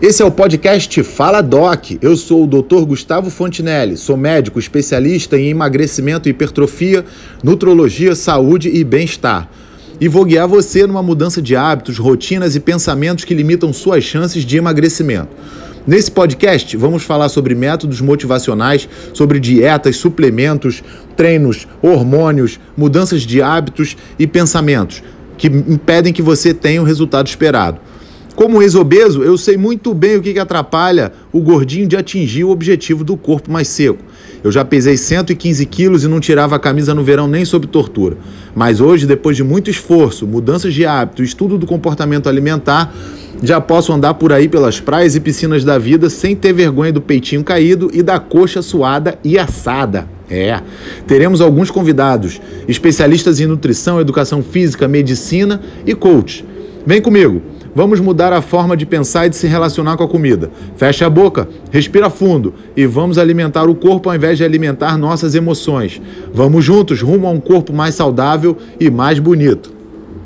Esse é o podcast Fala Doc. Eu sou o Dr. Gustavo Fontinelli, sou médico especialista em emagrecimento hipertrofia, nutrologia, saúde e bem-estar. E vou guiar você numa mudança de hábitos, rotinas e pensamentos que limitam suas chances de emagrecimento. Nesse podcast, vamos falar sobre métodos motivacionais, sobre dietas, suplementos, treinos, hormônios, mudanças de hábitos e pensamentos que impedem que você tenha o resultado esperado. Como ex-obeso, eu sei muito bem o que, que atrapalha o gordinho de atingir o objetivo do corpo mais seco. Eu já pesei 115 quilos e não tirava a camisa no verão nem sob tortura. Mas hoje, depois de muito esforço, mudanças de hábito, estudo do comportamento alimentar, já posso andar por aí pelas praias e piscinas da vida sem ter vergonha do peitinho caído e da coxa suada e assada. É, teremos alguns convidados, especialistas em nutrição, educação física, medicina e coach. Vem comigo. Vamos mudar a forma de pensar e de se relacionar com a comida. Fecha a boca, respira fundo e vamos alimentar o corpo ao invés de alimentar nossas emoções. Vamos juntos rumo a um corpo mais saudável e mais bonito.